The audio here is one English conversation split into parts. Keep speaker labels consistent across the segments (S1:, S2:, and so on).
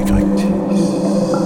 S1: avec rectus.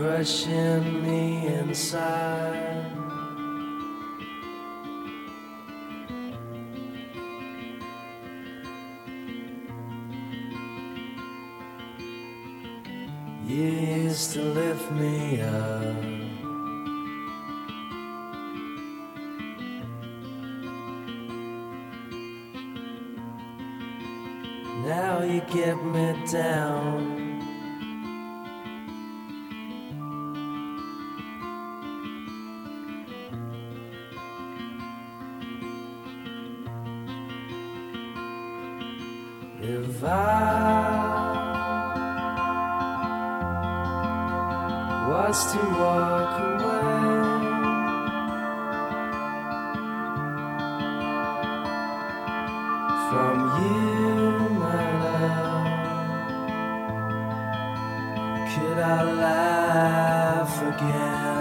S1: Crushing me inside. Could I laugh again?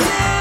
S1: still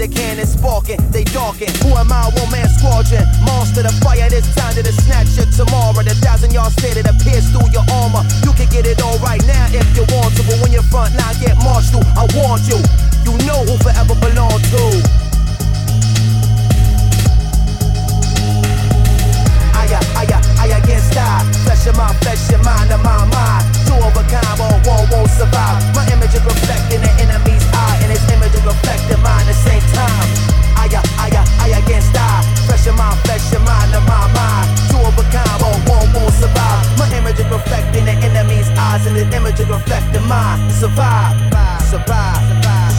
S2: the cannon sparking, they darken. Who am I, one man squadron? Monster, the fire this time to the snatcher tomorrow. The thousand yard stare that appears through your armor. You can get it all right now if you want to, but when your front line get marched through, I want you. You know who forever belong to. I can't stop. Flesh of my flesh, your mind of my mind. Two of a kind, or one won't survive. My image is reflecting the enemy's eye, and his image is reflecting mine the same time. I, I, I, I can't stop. Flesh of my flesh, your mind of my mind. Two of a kind, or one won't survive. My image is reflecting the enemy's eyes, and his image is reflecting mine. Survive, survive, survive.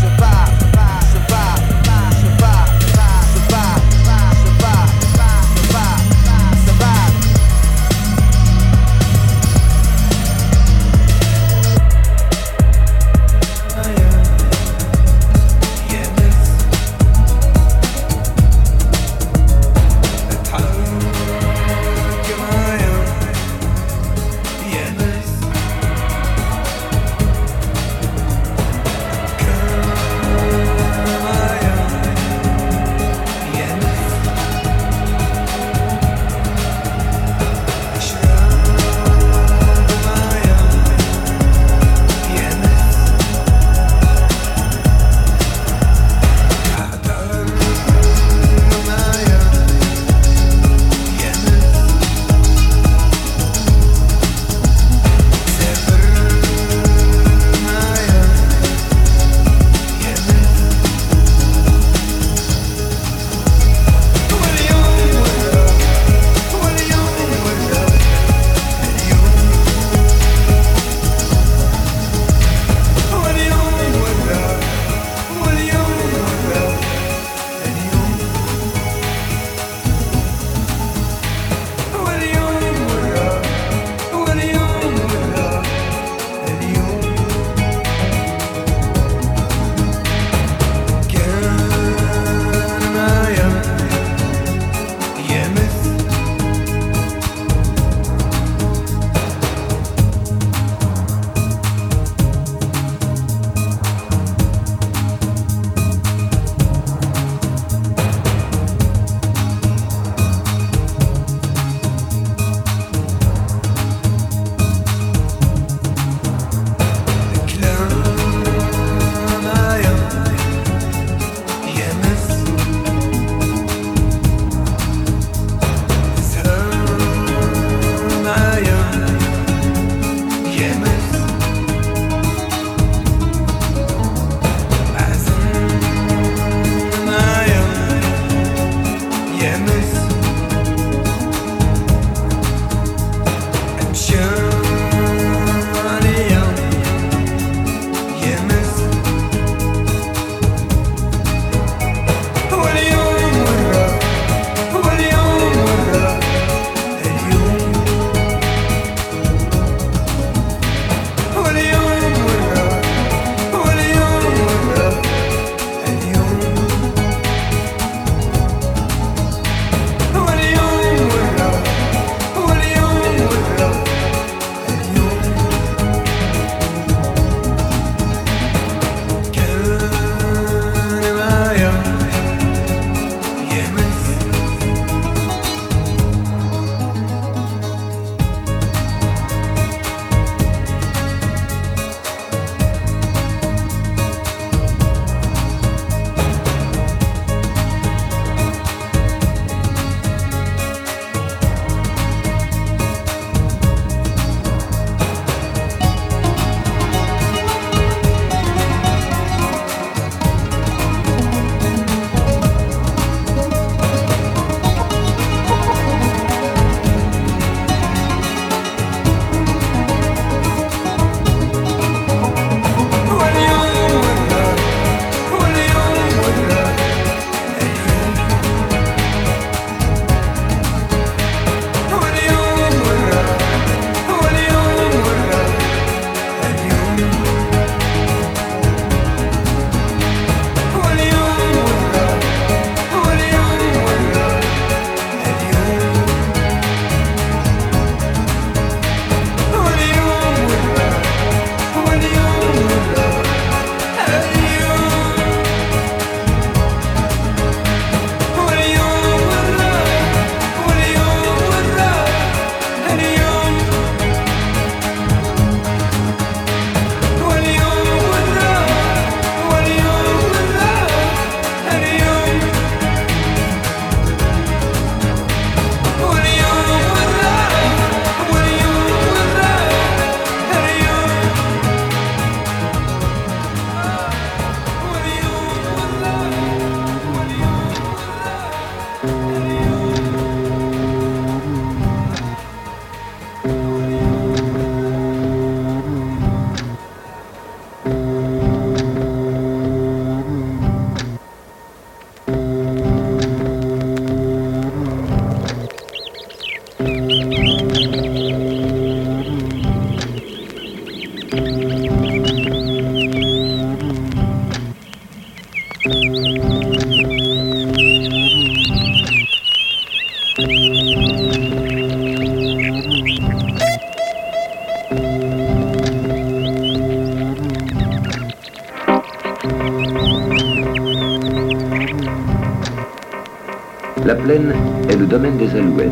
S3: Est le domaine des alouettes.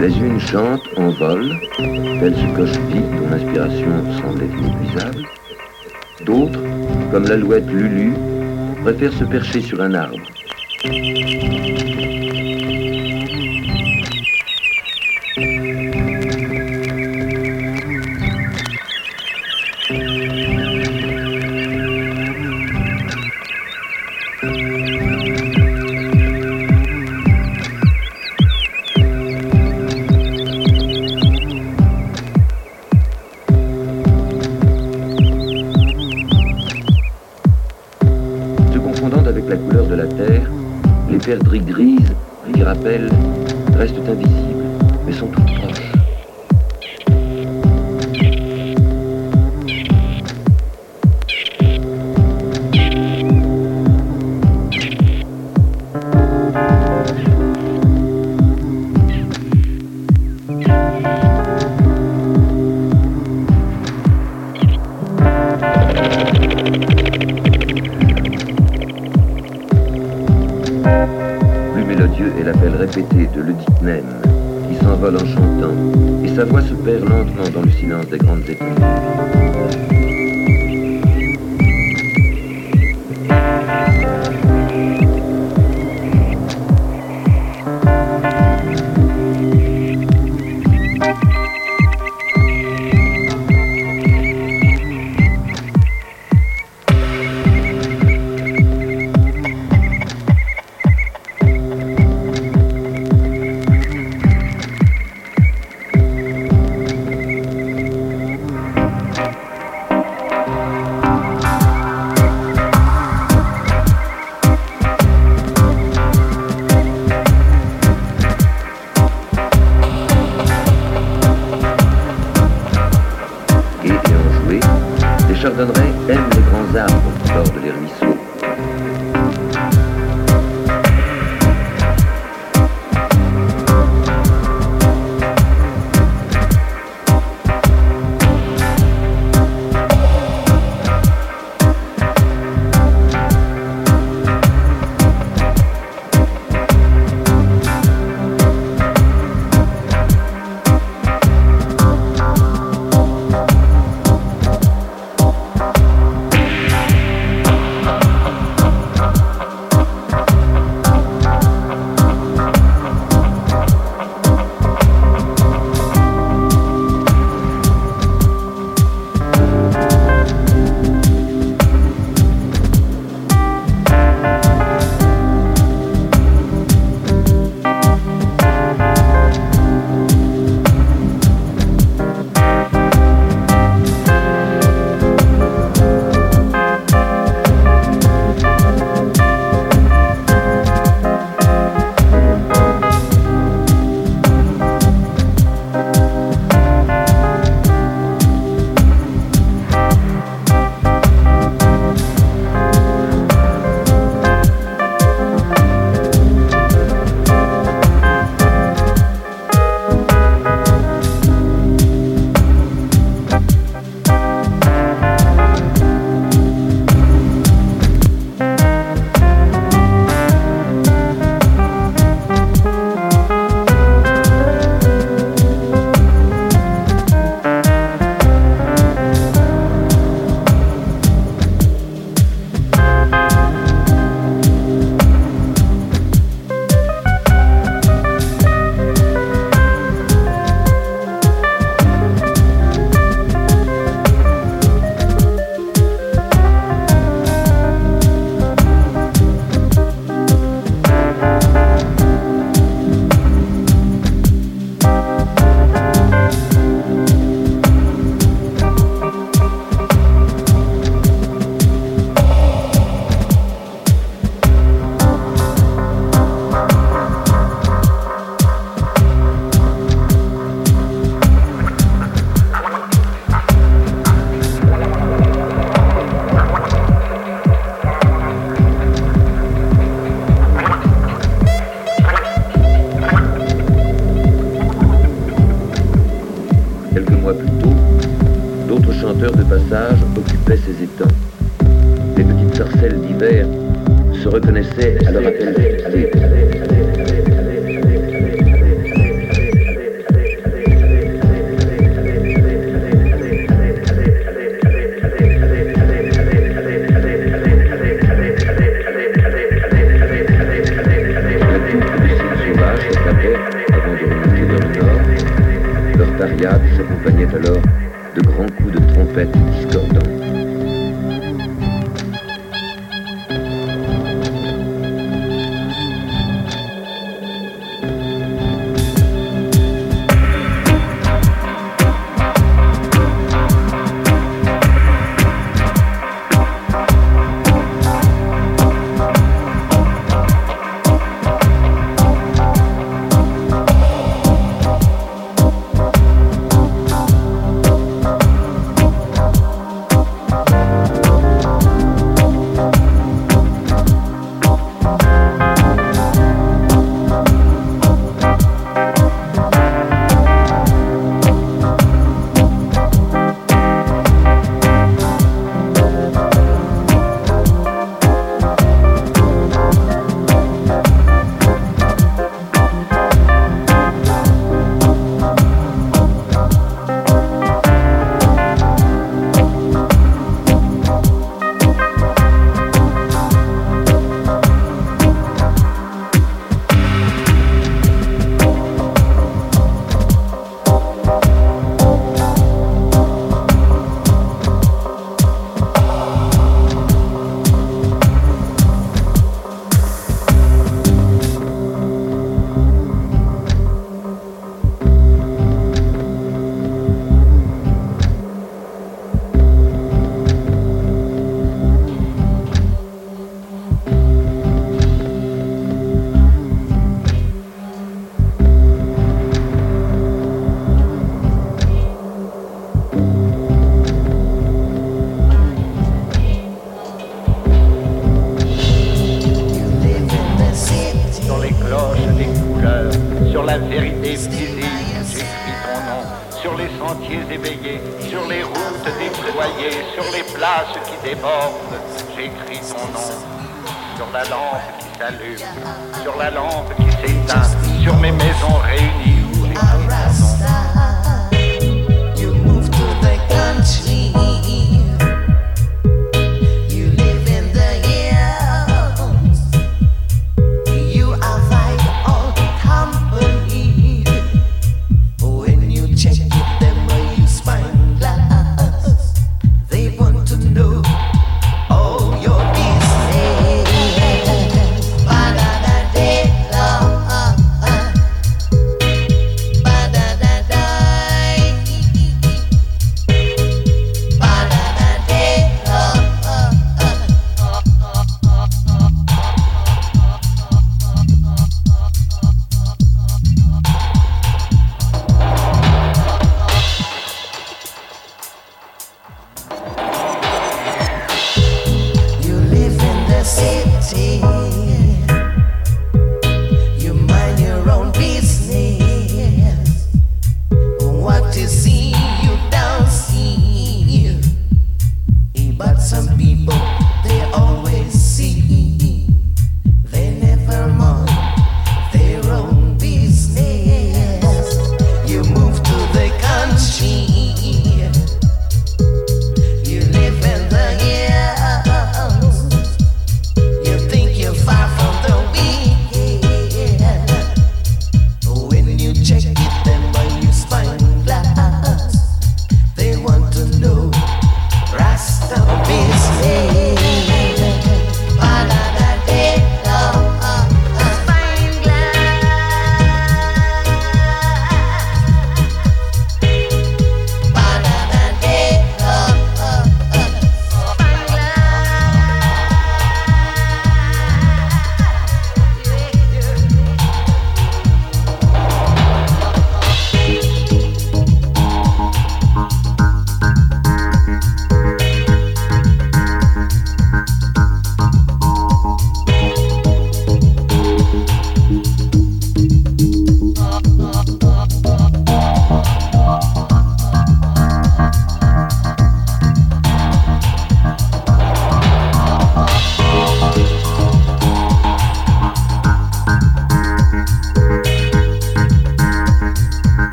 S3: Les unes chantent en vol, telles ce vide dont l'inspiration semble être inépuisable. D'autres, comme l'alouette Lulu, préfèrent se percher sur un arbre. Sa voix se perd lentement dans le silence des grandes étendues. Quelques mois plus tôt, d'autres chanteurs de passage occupaient ces étangs. Les petites sarcelles d'hiver
S2: se reconnaissaient à leur. S'accompagnait alors de grands coups de trompette discordants.